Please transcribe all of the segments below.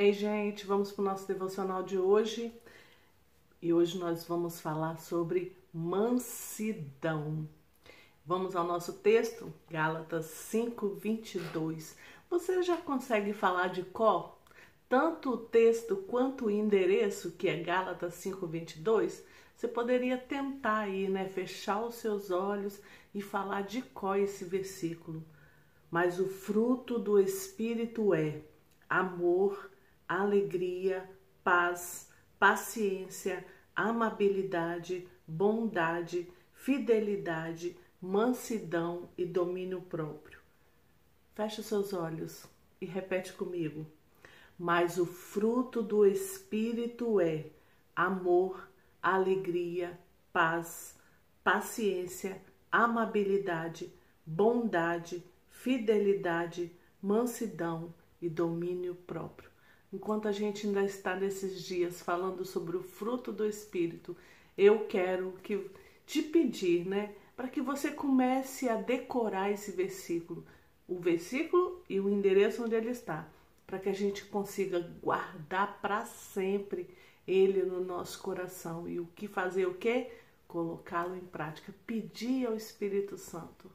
Ei, gente, vamos para o nosso devocional de hoje. E hoje nós vamos falar sobre mansidão. Vamos ao nosso texto, Gálatas 5, 22. Você já consegue falar de qual? Tanto o texto quanto o endereço, que é Gálatas 5, 22? Você poderia tentar aí, né? Fechar os seus olhos e falar de qual esse versículo. Mas o fruto do Espírito é amor, alegria, paz, paciência, amabilidade, bondade, fidelidade, mansidão e domínio próprio. Feche os seus olhos e repete comigo. Mas o fruto do Espírito é amor, alegria, paz, paciência, amabilidade, bondade, fidelidade, mansidão e domínio próprio. Enquanto a gente ainda está nesses dias falando sobre o fruto do Espírito, eu quero que te pedir, né, para que você comece a decorar esse versículo, o versículo e o endereço onde ele está, para que a gente consiga guardar para sempre ele no nosso coração e o que fazer o quê? Colocá-lo em prática, pedir ao Espírito Santo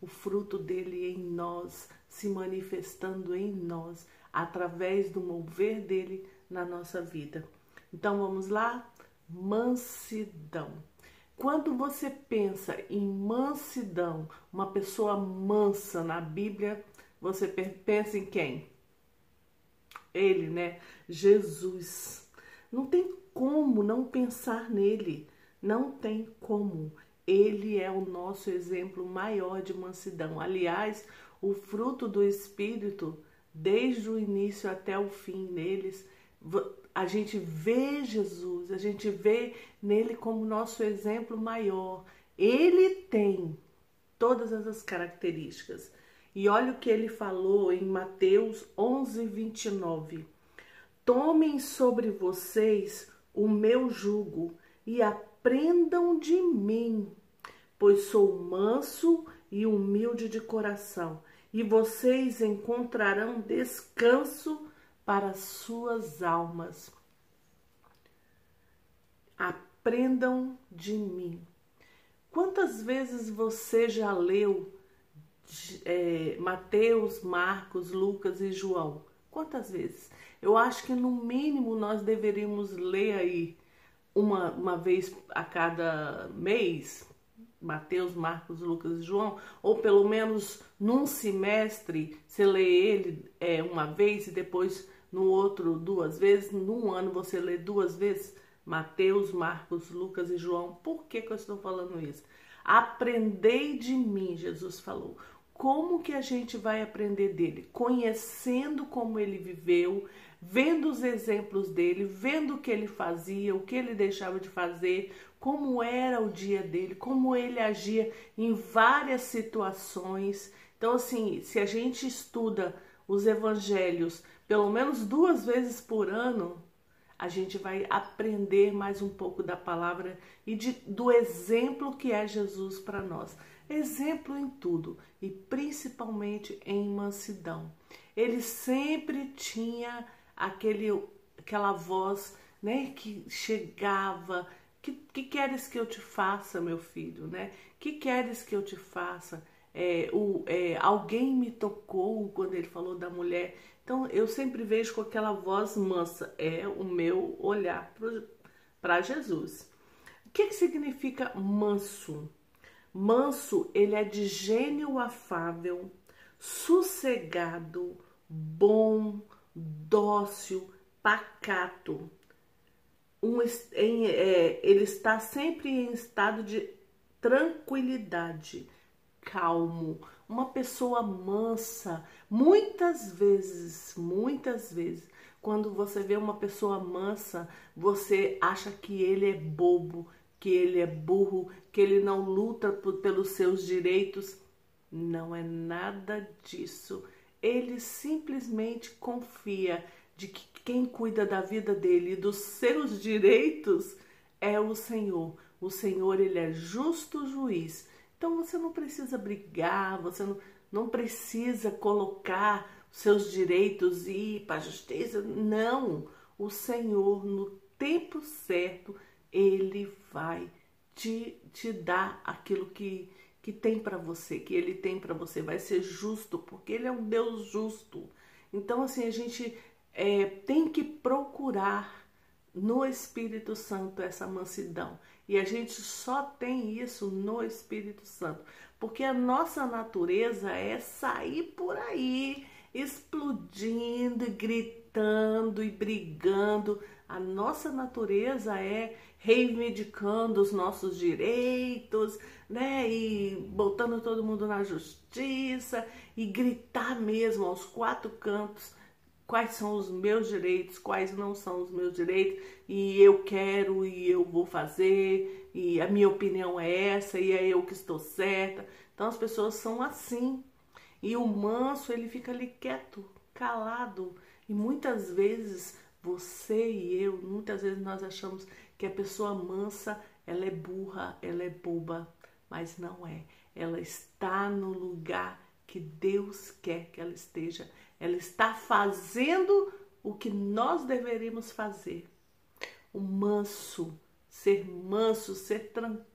o fruto dele em nós, se manifestando em nós, através do mover dele na nossa vida. Então vamos lá? Mansidão. Quando você pensa em mansidão, uma pessoa mansa na Bíblia, você pensa em quem? Ele, né? Jesus. Não tem como não pensar nele. Não tem como. Ele é o nosso exemplo maior de mansidão. Aliás, o fruto do Espírito, desde o início até o fim neles, a gente vê Jesus, a gente vê nele como nosso exemplo maior. Ele tem todas essas características. E olha o que ele falou em Mateus 11, 29. Tomem sobre vocês o meu jugo e aprendam de mim, pois sou manso e humilde de coração, e vocês encontrarão descanso para suas almas. Aprendam de mim. Quantas vezes você já leu é, Mateus, Marcos, Lucas e João? Quantas vezes? Eu acho que no mínimo nós deveríamos ler aí uma, uma vez a cada mês, Mateus, Marcos, Lucas e João, ou pelo menos num semestre você lê ele é, uma vez e depois no outro duas vezes, num ano você lê duas vezes Mateus, Marcos, Lucas e João. Por que, que eu estou falando isso? Aprendei de mim, Jesus falou. Como que a gente vai aprender dele? Conhecendo como ele viveu, vendo os exemplos dele, vendo o que ele fazia, o que ele deixava de fazer, como era o dia dele, como ele agia em várias situações. Então, assim, se a gente estuda os evangelhos pelo menos duas vezes por ano, a gente vai aprender mais um pouco da palavra e de, do exemplo que é Jesus para nós. Exemplo em tudo e principalmente em mansidão. Ele sempre tinha aquele, aquela voz né, que chegava. Que, que queres que eu te faça, meu filho? Né? Que queres que eu te faça? É, o, é, alguém me tocou quando ele falou da mulher. Então eu sempre vejo com aquela voz mansa, é o meu olhar para Jesus. O que, que significa manso? Manso, ele é de gênio afável, sossegado, bom, dócil, pacato. Um, em, é, ele está sempre em estado de tranquilidade, calmo, uma pessoa mansa. Muitas vezes, muitas vezes, quando você vê uma pessoa mansa, você acha que ele é bobo, que ele é burro, que ele não luta por, pelos seus direitos. Não é nada disso ele simplesmente confia de que quem cuida da vida dele e dos seus direitos é o Senhor. O Senhor, ele é justo juiz. Então você não precisa brigar, você não, não precisa colocar seus direitos e ir para a justiça. Não, o Senhor, no tempo certo, Ele vai te, te dar aquilo que, que tem para você, que Ele tem para você. Vai ser justo, porque Ele é um Deus justo. Então, assim, a gente é, tem que procurar no Espírito Santo essa mansidão. E a gente só tem isso no Espírito Santo. Porque a nossa natureza é sair por aí explodindo, gritando e brigando. A nossa natureza é reivindicando os nossos direitos, né? E botando todo mundo na justiça e gritar mesmo aos quatro cantos quais são os meus direitos, quais não são os meus direitos, e eu quero e eu vou fazer, e a minha opinião é essa, e é eu que estou certa. Então as pessoas são assim. E o manso, ele fica ali quieto, calado. E muitas vezes você e eu, muitas vezes nós achamos que a pessoa mansa, ela é burra, ela é boba, mas não é. Ela está no lugar que Deus quer que ela esteja. Ela está fazendo o que nós deveríamos fazer. O manso, ser manso, ser tranquilo,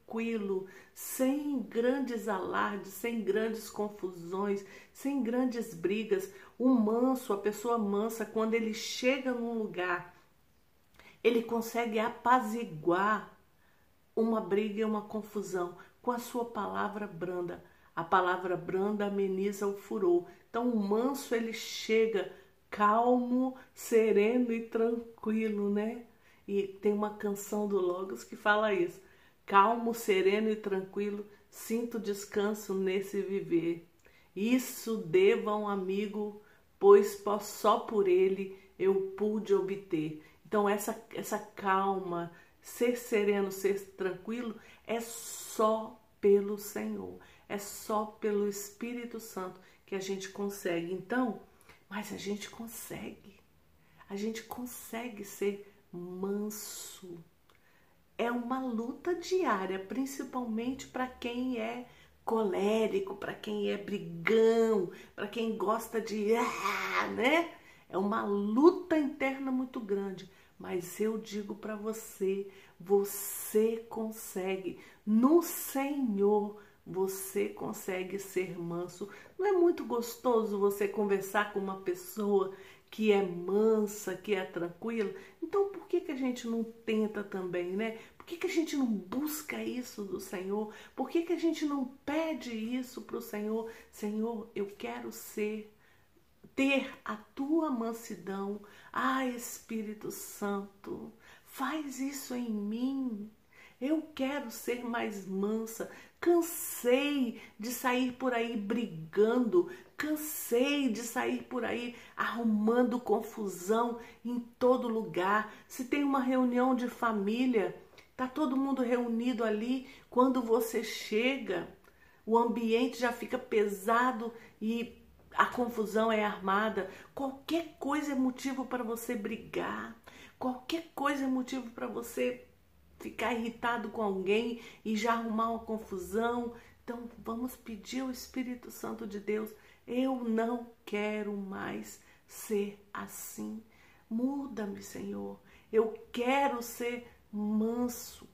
sem grandes alardes, sem grandes confusões, sem grandes brigas. O manso, a pessoa mansa, quando ele chega num lugar, ele consegue apaziguar uma briga e uma confusão com a sua palavra branda. A palavra branda ameniza o furor. Então o manso ele chega calmo, sereno e tranquilo, né? E tem uma canção do Logos que fala isso. Calmo, sereno e tranquilo, sinto descanso nesse viver. Isso deva um amigo, pois só por ele eu pude obter. Então essa essa calma, ser sereno, ser tranquilo é só pelo Senhor, é só pelo Espírito Santo que a gente consegue. Então, mas a gente consegue. A gente consegue ser manso é uma luta diária, principalmente para quem é colérico, para quem é brigão, para quem gosta de, ah, né? É uma luta interna muito grande, mas eu digo para você, você consegue no Senhor você consegue ser manso. Não é muito gostoso você conversar com uma pessoa que é mansa, que é tranquila. Então, por que, que a gente não tenta também, né? Por que, que a gente não busca isso do Senhor? Por que, que a gente não pede isso para o Senhor? Senhor, eu quero ser, ter a tua mansidão. Ah, Espírito Santo, faz isso em mim. Eu quero ser mais mansa. Cansei de sair por aí brigando, cansei de sair por aí arrumando confusão em todo lugar. Se tem uma reunião de família, tá todo mundo reunido ali, quando você chega, o ambiente já fica pesado e a confusão é armada. Qualquer coisa é motivo para você brigar. Qualquer coisa é motivo para você ficar irritado com alguém e já arrumar uma confusão. Então vamos pedir ao Espírito Santo de Deus. Eu não quero mais ser assim. Muda-me, Senhor. Eu quero ser manso.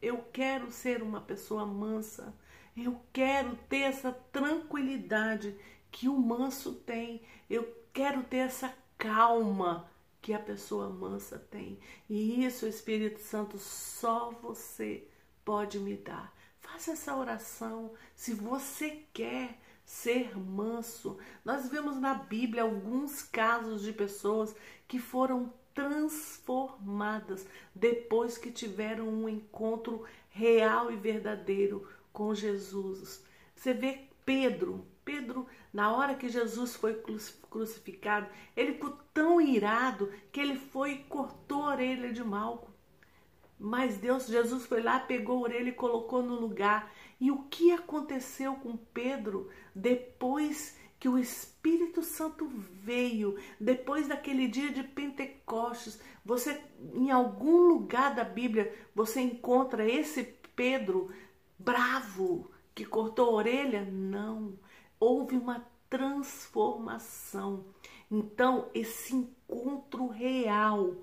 Eu quero ser uma pessoa mansa. Eu quero ter essa tranquilidade que o manso tem. Eu quero ter essa calma que a pessoa mansa tem. E isso, Espírito Santo, só você pode me dar. Faça essa oração se você quer ser manso. Nós vemos na Bíblia alguns casos de pessoas que foram transformadas depois que tiveram um encontro real e verdadeiro com Jesus. Você vê Pedro, Pedro, na hora que Jesus foi crucificado, ele ficou tão irado que ele foi e cortou a orelha de Malco. Mas Deus, Jesus foi lá, pegou a orelha e colocou no lugar. E o que aconteceu com Pedro depois que o Espírito Santo veio, depois daquele dia de Pentecostes? Você, em algum lugar da Bíblia, você encontra esse Pedro bravo que cortou a orelha? Não houve uma transformação. Então, esse encontro real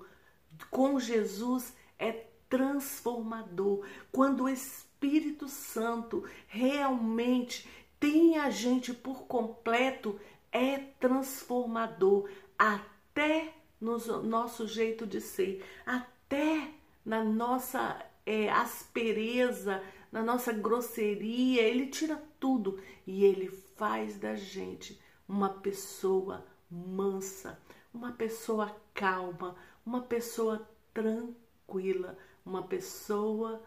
com Jesus é transformador. Quando o Espírito Santo realmente tem a gente por completo, é transformador até no nosso jeito de ser, até na nossa é, aspereza, na nossa grosseria, ele tira tudo e ele faz da gente uma pessoa mansa, uma pessoa calma, uma pessoa tranquila, uma pessoa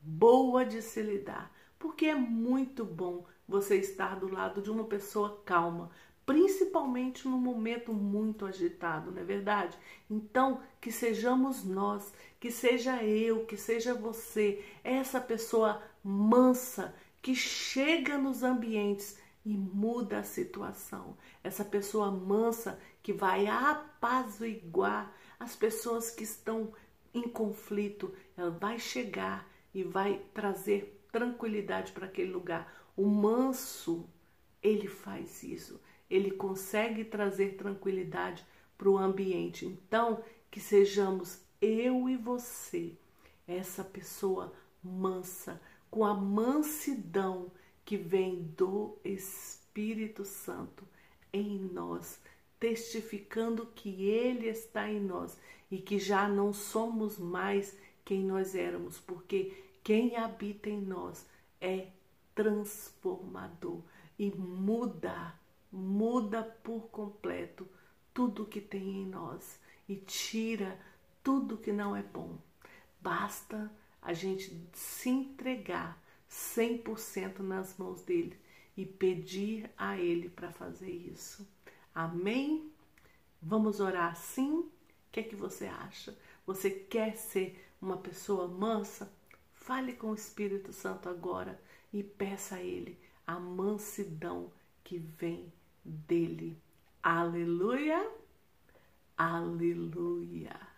boa de se lidar. Porque é muito bom você estar do lado de uma pessoa calma, principalmente num momento muito agitado, não é verdade? Então, que sejamos nós, que seja eu, que seja você, essa pessoa mansa que chega nos ambientes e muda a situação. Essa pessoa mansa que vai apaziguar as pessoas que estão em conflito, ela vai chegar e vai trazer tranquilidade para aquele lugar. O manso, ele faz isso ele consegue trazer tranquilidade para o ambiente. Então, que sejamos eu e você, essa pessoa mansa, com a mansidão que vem do Espírito Santo em nós, testificando que Ele está em nós e que já não somos mais quem nós éramos, porque quem habita em nós é transformador e muda muda por completo tudo que tem em nós e tira tudo que não é bom. Basta a gente se entregar 100% nas mãos dele e pedir a ele para fazer isso. Amém? Vamos orar sim? O que é que você acha? Você quer ser uma pessoa mansa? Fale com o Espírito Santo agora e peça a ele a mansidão que vem dele. Aleluia, aleluia.